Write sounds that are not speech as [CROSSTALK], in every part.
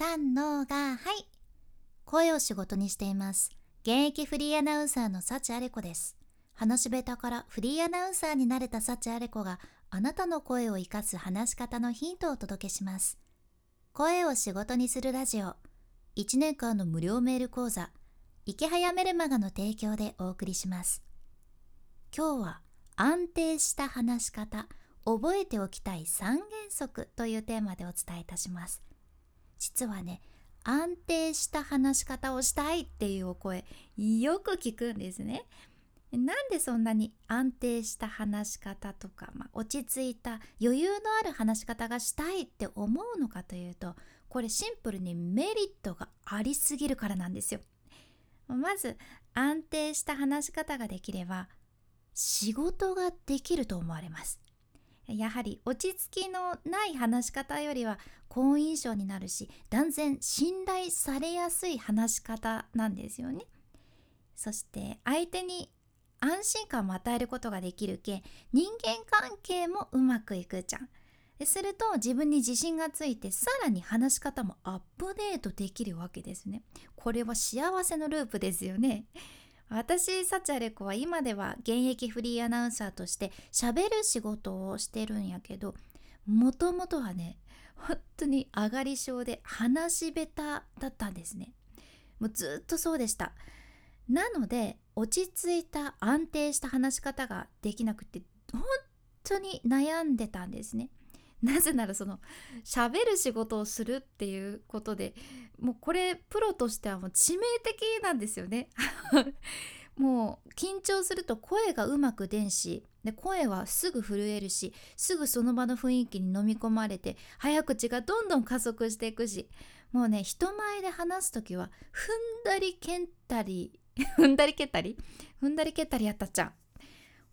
3のがはい。声を仕事にしています。現役フリーアナウンサーの幸あれ子です。話し下手からフリーアナウンサーになれた幸あれ子があなたの声を生かす話し方のヒントをお届けします。声を仕事にするラジオ。1年間の無料メール講座。池早メルマガの提供でお送りします。今日は安定した話し方。覚えておきたい3原則というテーマでお伝えいたします。実はね安定した話し方をしたいっていうお声よく聞くんですね。なんでそんなに安定した話し方とか、まあ、落ち着いた余裕のある話し方がしたいって思うのかというとこれシンプルにメリットがありすぎるからなんですよ。まず安定した話し方ができれば仕事ができると思われます。やはり落ち着きのない話し方よりは好印象になるし断然信頼されやすい話し方なんですよね。そして相手に安心感も与えることができるけ人間関係もうまくいくじゃん。すると自分に自信がついてさらに話し方もアップデートできるわけですね。これは幸せのループですよね。私サチャレコは今では現役フリーアナウンサーとして喋る仕事をしてるんやけどもともとはね本当に上がり症で話し下手だったんですね。もうずっとそうでした。なので落ち着いた安定した話し方ができなくて本当に悩んでたんですね。なぜならその喋る仕事をするっていうことでもうこれプロとしてはもう致命的なんですよね。[LAUGHS] もう緊張すると声がうまく出んしで声はすぐ震えるしすぐその場の雰囲気に飲み込まれて早口がどんどん加速していくしもうね人前で話す時は踏んだり蹴ったり踏んだり蹴ったり踏んだり蹴ったりやったっちゃう。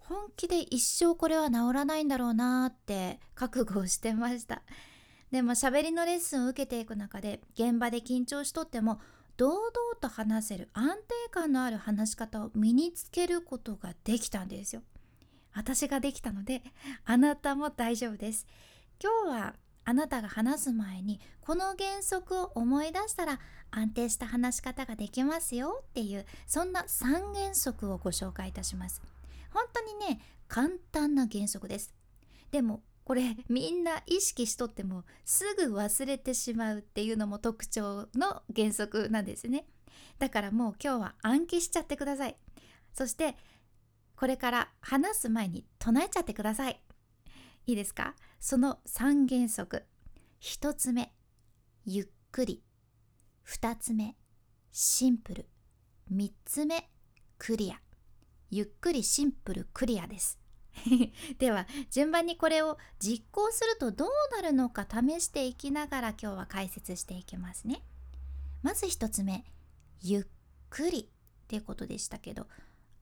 本気で一生これは治らないんだろうなって覚悟をしてました。[LAUGHS] でも喋りのレッスンを受けていく中で現場で緊張しとっても堂々と話せる安定感のある話し方を身につけることができたんですよ。私ができたので [LAUGHS] あなたも大丈夫です。今日はあなたが話す前にこの原則を思い出したら安定した話し方ができますよっていうそんな3原則をご紹介いたします。本当にね簡単な原則です。でもこれみんな意識しとってもすぐ忘れてしまうっていうのも特徴の原則なんですね。だからもう今日は暗記しちゃってください。そしてこれから話す前に唱えちゃってください。いいですか？その3原則。1つ目ゆっくり。2つ目シンプル。3つ目クリア。ゆっくりシンプルクリアです。[LAUGHS] では順番にこれを実行するとどうなるのか試していきながら今日は解説していきますね。まず1つ目ゆっくりっていうことでしたけど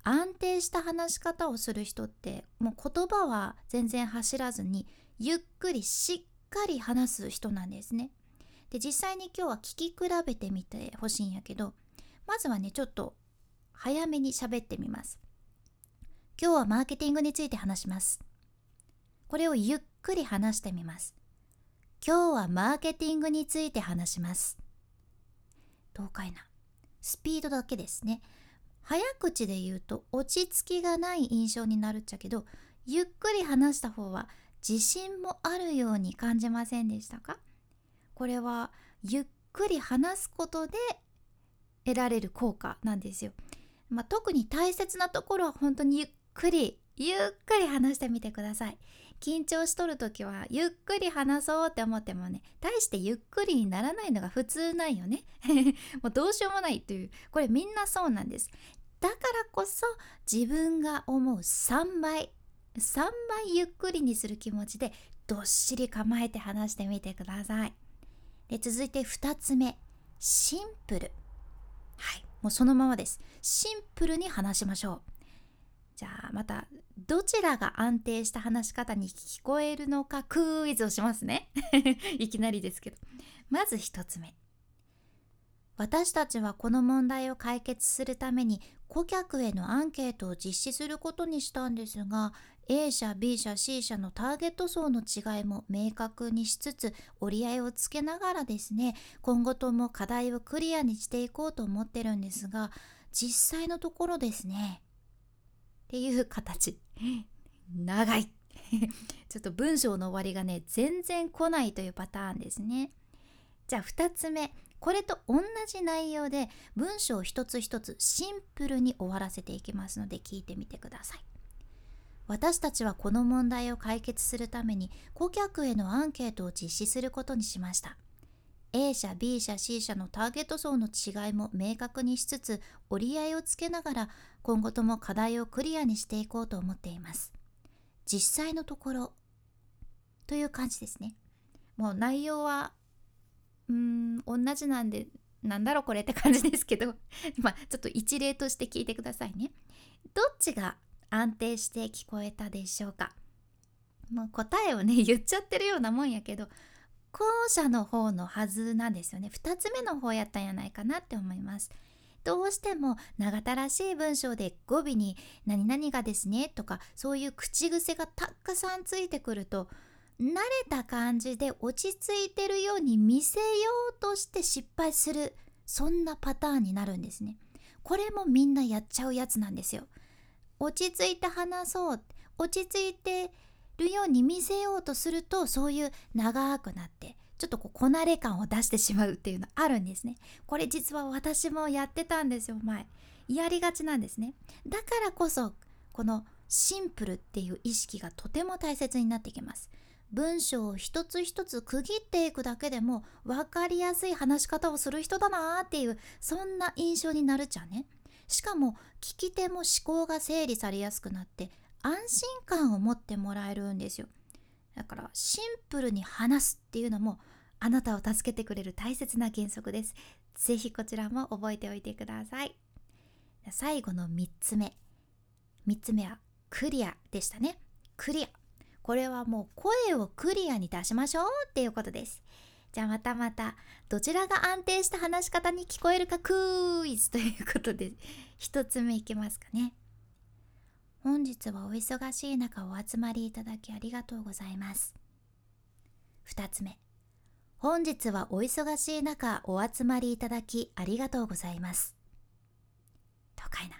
安定した話し方をする人ってもう言葉は全然走らずにゆっくりしっかり話す人なんですね。で実際に今日は聞き比べてみてほしいんやけどまずはねちょっと早めに喋ってみます。今日はマーケティングについて話します。これをゆっくり話してみます。今日はマーケティングについて話します。どうかいな。スピードだけですね。早口で言うと落ち着きがない印象になるっちゃけど、ゆっくり話した方は自信もあるように感じませんでしたか？これはゆっくり話すことで得られる効果なんですよ。まあ、特に大切なところは本当にゆっくりゆっくり話してみてください。緊張しとる時はゆっくり話そうって思ってもね大してゆっくりにならないのが普通なんよね。[LAUGHS] もうどうしようもないというこれみんなそうなんです。だからこそ自分が思う3倍3倍ゆっくりにする気持ちでどっしり構えて話してみてください。で続いて2つ目。シンプル。はい。もうそのままです。シンプルに話しましょう。じゃあまたどちらが安定した話し方に聞こえるのかクイズをしますね。[LAUGHS] いきなりですけど。まず1つ目。私たちはこの問題を解決するために顧客へのアンケートを実施することにしたんですが A 社 B 社 C 社のターゲット層の違いも明確にしつつ折り合いをつけながらですね今後とも課題をクリアにしていこうと思ってるんですが実際のところですねっていう形。長い。[LAUGHS] ちょっと文章の終わりがね全然来ないというパターンですね。じゃあ2つ目。これと同じ内容で文章一つ一つシンプルに終わらせていきますので聞いてみてください。私たちはこの問題を解決するために顧客へのアンケートを実施することにしました。A 社 B 社 C 社のターゲット層の違いも明確にしつつ折り合いをつけながら今後とも課題をクリアにしていこうと思っています。実際のところという感じですね。もう内容はうーん同じなんでなんだろうこれって感じですけど [LAUGHS] まあちょっと一例として聞いてくださいね。どっちが安定して聞こえたでしょうか。もう答えをね言っちゃってるようなもんやけど後者の方のはずなんですよね2つ目の方やったんやないかなって思いますどうしても長たらしい文章で語尾に「何々がですね」とかそういう口癖がたくさんついてくると慣れた感じで落ち着いてるように見せようとして失敗するそんなパターンになるんですね。これもみんなやっちゃうやつなんですよ。落ち着いて話そう落ち着いてるように見せようとするとそういう長くなってちょっとこうこなれ感を出してしまうっていうのあるんですね。これ実は私もやってたんですよ前。やりがちなんですね。だからこそこのシンプルっていう意識がとても大切になってきます。文章を一つ一つ区切っていくだけでも分かりやすい話し方をする人だなーっていうそんな印象になるっちゃね。しかも聞き手も思考が整理されやすくなって安心感を持ってもらえるんですよだからシンプルに話すっていうのもあなたを助けてくれる大切な原則です。ぜひこちらも覚えておいてください。最後の3つ目。3つ目はクリアでしたね。クリア。これはもう声をクリアに出しましょうっていうことです。じゃあまたまたどちらが安定した話し方に聞こえるかクイズということで1つ目いきますかね。本日はお忙しい中お集まりいただきありがとうございます。2つ目、本日はお忙しい中お集まりいただきありがとうございます。とかいな。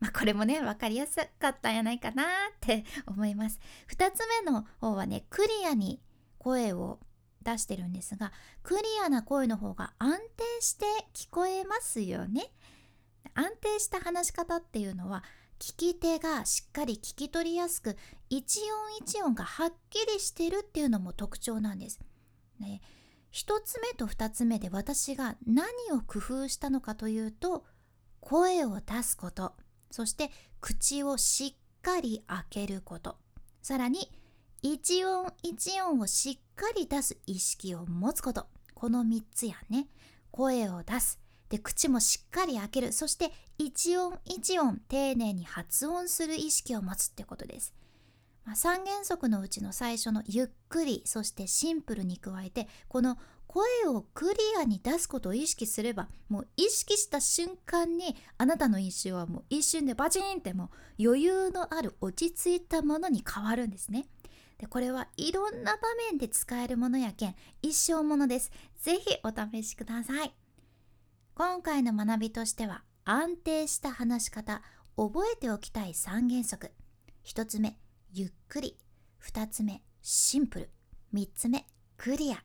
まあこれもね、分かりやすかったんやないかなって思います。2つ目の方はね、クリアに声を出してるんですが、クリアな声の方が安定して聞こえますよね。安定した話し方っていうのは聞き手がしっかり聞き取りやすく一音一音がはっきりしてるっていうのも特徴なんです。ね、1つ目と2つ目で私が何を工夫したのかというと声を出すこと。そして口をしっかり開けること。さらに一音一音をしっかり出す意識を持つこと。この3つやね。声を出す。で口もしっかり開ける。そして一音一音丁寧に発音する意識を持つってことです、まあ、3原則のうちの最初のゆっくりそしてシンプルに加えてこの声をクリアに出すことを意識すればもう意識した瞬間にあなたの印象はもう一瞬でバチンってもう余裕のある落ち着いたものに変わるんですね。でこれはいろんな場面で使えるものやけん一生ものです。ぜひお試しください。今回の学びとしては安定した話し方覚えておきたい3原則。1つ目ゆっくり。2つ目シンプル。3つ目クリア。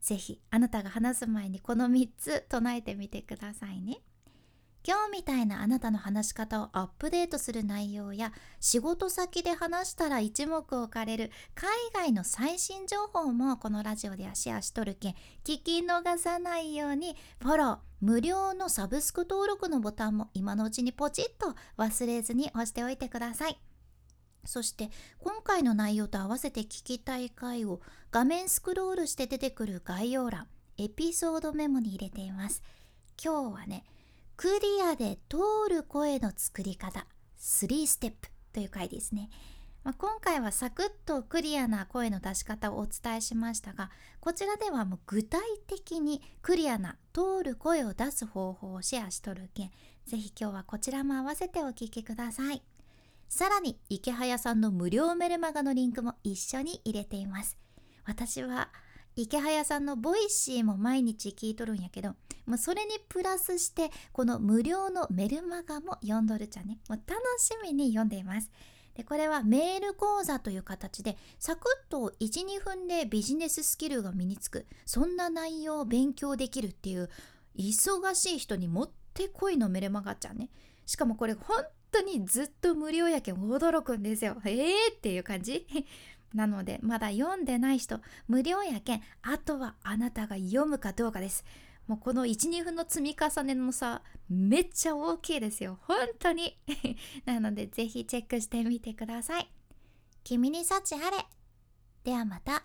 ぜひあなたが話す前にこの3つ唱えてみてくださいね。今日みたいなあなたの話し方をアップデートする内容や仕事先で話したら一目置かれる海外の最新情報もこのラジオではシェアしとるけん聞き逃さないようにフォロー無料のサブスク登録のボタンも今のうちにポチッと忘れずに押しておいてください。そして今回の内容と合わせて聞きたい回を画面スクロールして出てくる概要欄エピソードメモに入れています。今日はねクリアで通る声の作り方。3ステップ。という回ですね、まあ、今回はサクッとクリアな声の出し方をお伝えしましたがこちらではもう具体的にクリアな通る声を出す方法をシェアしとるけんぜひ今日はこちらも合わせてお聴きください。さらにイケハヤさんの無料メルマガのリンクも一緒に入れています。私はイケハヤさんの Voicy も毎日聞いとるんやけどもうそれにプラスしてこの無料のメルマガも読んどるちゃんね。もう楽しみに読んでいます。でこれはメール講座という形でサクッと12分でビジネススキルが身につくそんな内容を勉強できるっていう忙しい人にもってこいのメルマガちゃんね。しかもこれ本当にずっと無料やけん驚くんですよ。えーっていう感じ？[LAUGHS] なのでまだ読んでない人無料やけんあとはあなたが読むかどうかです。もうこの12分の積み重ねの差めっちゃ大きいですよ。本当に。[LAUGHS] なのでぜひチェックしてみてください。君に幸あれ。ではまた。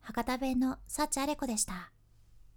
博多弁の幸あれ子でした。